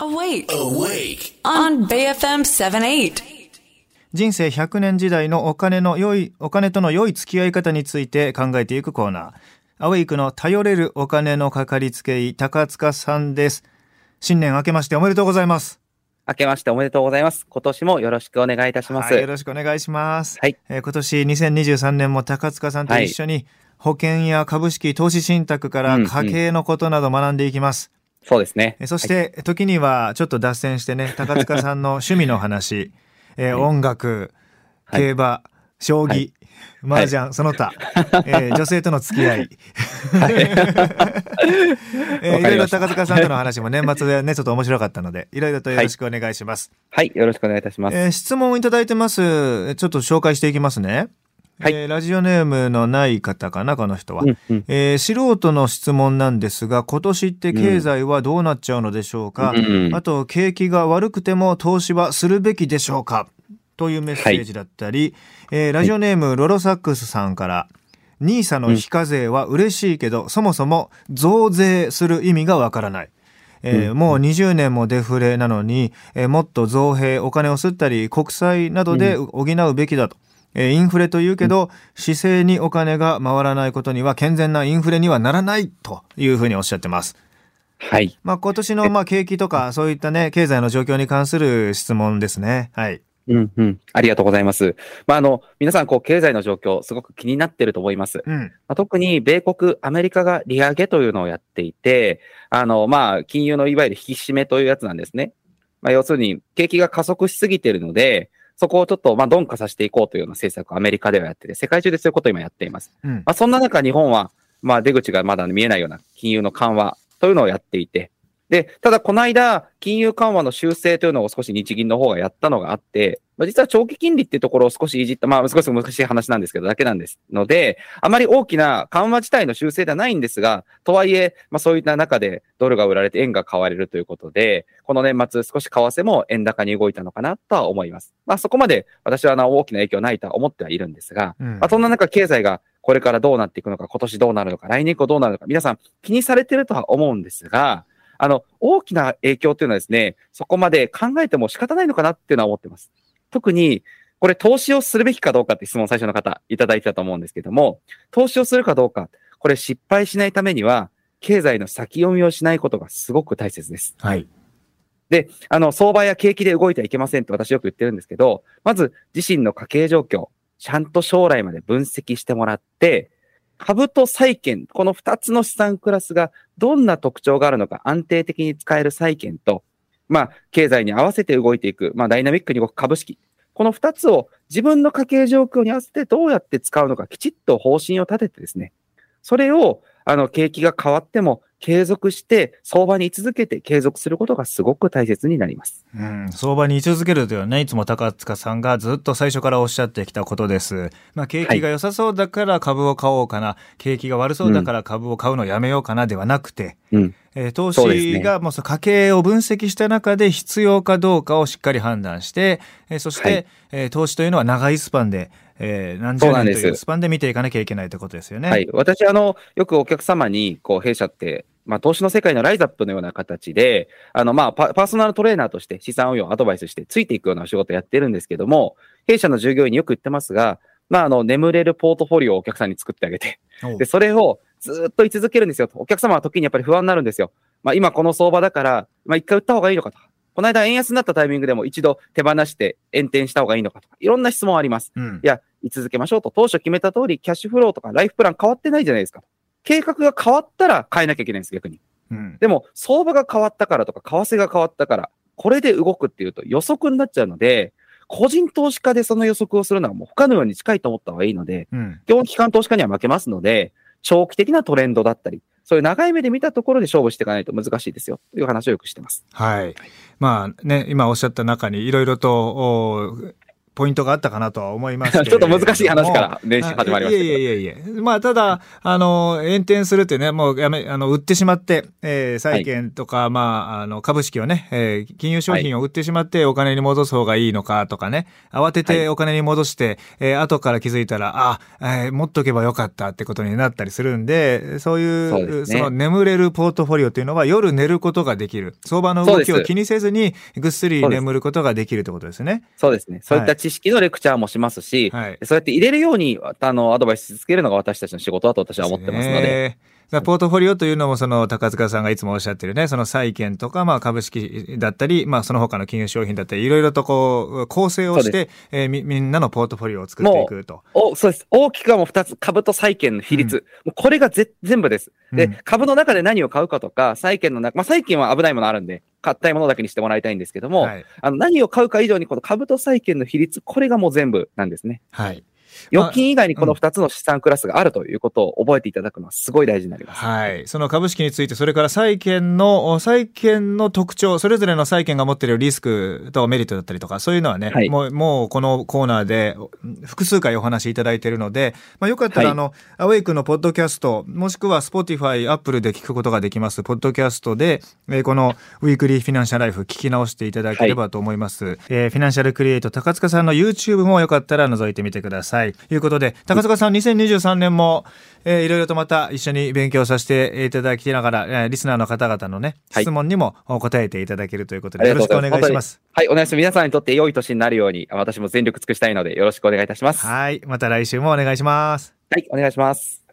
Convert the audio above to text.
Awake. Awake. On BFM 78. 人生100年時代のお金の良い、お金との良い付き合い方について考えていくコーナー。アウェイクの頼れるお金のかかりつけ医、高塚さんです。新年明けましておめでとうございます。明けましておめでとうございます。今年もよろしくお願いいたします。はい、よろしくお願いします。はいえー今年2023年も高塚さんと一緒に保険や株式、投資信託から家計のことなど学んでいきます。そうですね。えーそして、時にはちょっと脱線してね、高塚さんの趣味の話、えー音楽、はい。競馬、将棋、はい。麻雀、その他、えー女性との付き合い、えーい。ろいろわかりました。高塚さんとの話も年末でね、ちょっと面白かったので、いろいろとよろしくお願いします。はい、よろしくお願いいたします。えー質問をいただいてます。えーちょっと紹介していきますね。はい。えーラジオネームのない方かな、この人は。うんうん。えー素人の質問なんですが、今年って経済はどうなっちゃうのでしょうか、うんあと、景気が悪くても投資はするべきでしょうか？というメッセージだったり、えーラジオネームロロサックスさんから、ニーサの非課税は嬉しいけど、そもそも増税する意味がわからない。えーもう20年もデフレなのに、えーもっと増幣、お金を吸ったり、国債などで補うべきだと。えーインフレというけど、姿勢にお金が回らないことには健全なインフレにはならないというふうにおっしゃってます。はい。まあ今年のまあ景気とかそういったね、経済の状況に関する質問ですね。はい。うんうん。ありがとうございます。まあ、あの、皆さん、こう、経済の状況、すごく気になってると思います。うん。まあ、特に、米国、アメリカが利上げというのをやっていて、あの、まあ、金融のいわゆる引き締めというやつなんですね。まあ、要するに、景気が加速しすぎているので、そこをちょっと、まあ、鈍化させていこうというような政策をアメリカではやってて、世界中でそういうことを今やっています。うん。まあ、そんな中、日本は、まあ、出口がまだ見えないような金融の緩和というのをやっていて、で、ただ、この間、金融緩和の修正というのを少し日銀の方がやったのがあって、まあ、実は長期金利っていうところを少しいじった、まあ、少し難しい話なんですけど、だけなんですので、あまり大きな緩和自体の修正ではないんですが、とはいえ、まあ、そういった中でドルが売られて円が買われるということで、この年末少し為替も円高に動いたのかなとは思います。まあ、そこまで私はあの大きな影響はないとは思ってはいるんですが、うんまあ、そんな中、経済がこれからどうなっていくのか、今年どうなるのか、来年以降どうなるのか、皆さん気にされてるとは思うんですが、あの、大きな影響というのはですね、そこまで考えても仕方ないのかなっていうのは思ってます。特に、これ投資をするべきかどうかって質問最初の方いただいてたと思うんですけども、投資をするかどうか、これ失敗しないためには、経済の先読みをしないことがすごく大切です。はい。で、あの、相場や景気で動いてはいけませんって私よく言ってるんですけど、まず自身の家計状況、ちゃんと将来まで分析してもらって、株と債券、この2つの資産クラスがどんな特徴があるのか安定的に使える債券と、まあ、経済に合わせて動いていく、まあ、ダイナミックに動く株式。この二つを自分の家計状況に合わせてどうやって使うのかきちっと方針を立ててですね、それを、あの、景気が変わっても継続して、相場に居続けて継続することがすごく大切になります。うん、相場に居続けるというのはね、いつも高塚さんがずっと最初からおっしゃってきたことです。まあ、景気が良さそうだから株を買おうかな、景気が悪そうだから株を買うのをやめようかなではなくて、うん。えー投資がもうその家計を分析した中で必要かどうかをしっかり判断して、えーそして、はいえー投資というのは長いスパンで、えー何十そうなんです年というスパンで見ていかなきゃいけないということですよね。はい。私、あの、よくお客様に、こう、弊社って、まあ、投資の世界のライズアップのような形で、あの、まあパ、パーソナルトレーナーとして資産運用をアドバイスしてついていくようなお仕事をやってるんですけども、弊社の従業員によく言ってますが、まあ、あの、眠れるポートフォリオをお客さんに作ってあげて、で、それをずっと居続けるんですよ。お客様は時にやっぱり不安になるんですよ。まあ、今この相場だから、まあ、一回売った方がいいのかとか、この間円安になったタイミングでも一度手放して延転した方がいいのかとか、いろんな質問あります。うんいや、居続けましょうと、当初決めた通り、キャッシュフローとかライフプラン変わってないじゃないですか。計画が変わったら変えなきゃいけないんです、逆に。うんでも、相場が変わったからとか、為替が変わったから、これで動くっていうと予測になっちゃうので、個人投資家でその予測をするのはもう不可能に近いと思った方がいいので、うん基本機関投資家には負けますので、長期的なトレンドだったり、そういう長い目で見たところで勝負していかないと難しいですよ、という話をよくしてます。はい。まあね、今おっしゃった中にいろいろと、ポイントがあったかなとは思います ちょっと難しい話から練習始まりましたいやいやいやいや。まあ、ただ、あの、炎転するってね、もうやめ、あの、売ってしまって、えー、債券とか、はい、まあ、あの、株式をね、えー、金融商品を売ってしまってお金に戻す方がいいのかとかね、慌ててお金に戻して、はい、えー、後から気づいたら、あ、えー、持っとけばよかったってことになったりするんで、そういう、そ、ね,、の眠れるポートフォリオっていうのは夜寝ることができる。相場の動きを気にせずに、ぐっすり眠ることができるってことですね。そうですね。そういった知識のレクチャーもしますし、はい、そうやって入れるように、あの、アドバイスし続けるのが私たちの仕事だと私は思ってますので。ポートフォリオというのも、その高塚さんがいつもおっしゃってるね、その債券とか、まあ株式だったり、まあその他の金融商品だったり、いろいろとこう、構成をして、えー、み、みんなのポートフォリオを作っていくと。お、そうです。大きくはもう二つ、株と債券の比率。うん、もうこれがぜ全部です。で、うん、株の中で何を買うかとか、債券の中、まあ債券は危ないものあるんで、買ったいものだけにしてもらいたいんですけども、はい、あの何を買うか以上にこの株と債券の比率、これがもう全部なんですね。はい。預金以外にこの2つの資産クラスがあるということを覚えていただくのはすごい大事になります。はい。その株式について、それから債券の、債券の特徴、それぞれの債券が持っているリスクとメリットだったりとか、そういうのはね、はい、もう、もうこのコーナーで複数回お話しいただいているので、まあ、よかったら、あの、はい、 AWAKE のポッドキャスト、もしくは Spotify、アップルで聞くことができます、ポッドキャストで、えー、このウィークリーフィナンシャルライフ聞き直していただければと思います。はい、えー、フィナンシャルクリエイト高塚さんの YouTube もよかったら覗いてみてください。ということで、高塚さん、2023年も、えー、いろいろとまた一緒に勉強させていただきながら、えー、リスナーの方々のね、質問にも答えていただけるということで、よろしくお願いします。はい、お願いします。皆さんにとって良い年になるように、私も全力尽くしたいので、よろしくお願いいたします。はい、また来週もお願いします。はい、お願いします。